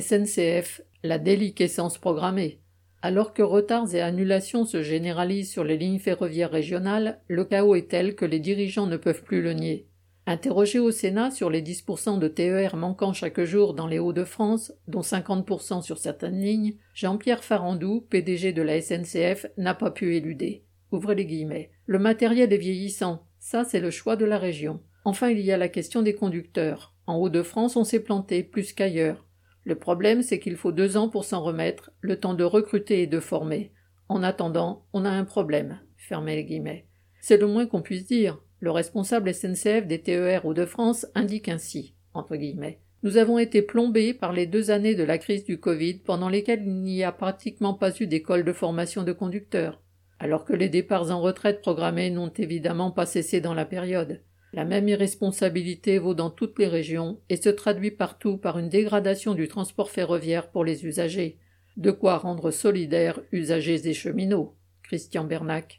SNCF, la déliquescence programmée. Alors que retards et annulations se généralisent sur les lignes ferroviaires régionales, le chaos est tel que les dirigeants ne peuvent plus le nier. Interrogé au Sénat sur les 10% de TER manquant chaque jour dans les Hauts-de-France, dont 50% sur certaines lignes, Jean-Pierre Farandou, PDG de la SNCF, n'a pas pu éluder. Ouvrez les guillemets. Le matériel est vieillissant. Ça, c'est le choix de la région. Enfin, il y a la question des conducteurs. En Hauts-de-France, on s'est planté plus qu'ailleurs. Le problème, c'est qu'il faut deux ans pour s'en remettre, le temps de recruter et de former. En attendant, on a un problème. C'est le moins qu'on puisse dire. Le responsable SNCF des TER Hauts-de-France indique ainsi, entre guillemets. Nous avons été plombés par les deux années de la crise du Covid pendant lesquelles il n'y a pratiquement pas eu d'école de formation de conducteurs, alors que les départs en retraite programmés n'ont évidemment pas cessé dans la période. La même irresponsabilité vaut dans toutes les régions et se traduit partout par une dégradation du transport ferroviaire pour les usagers. De quoi rendre solidaires usagers et cheminots. Christian Bernac.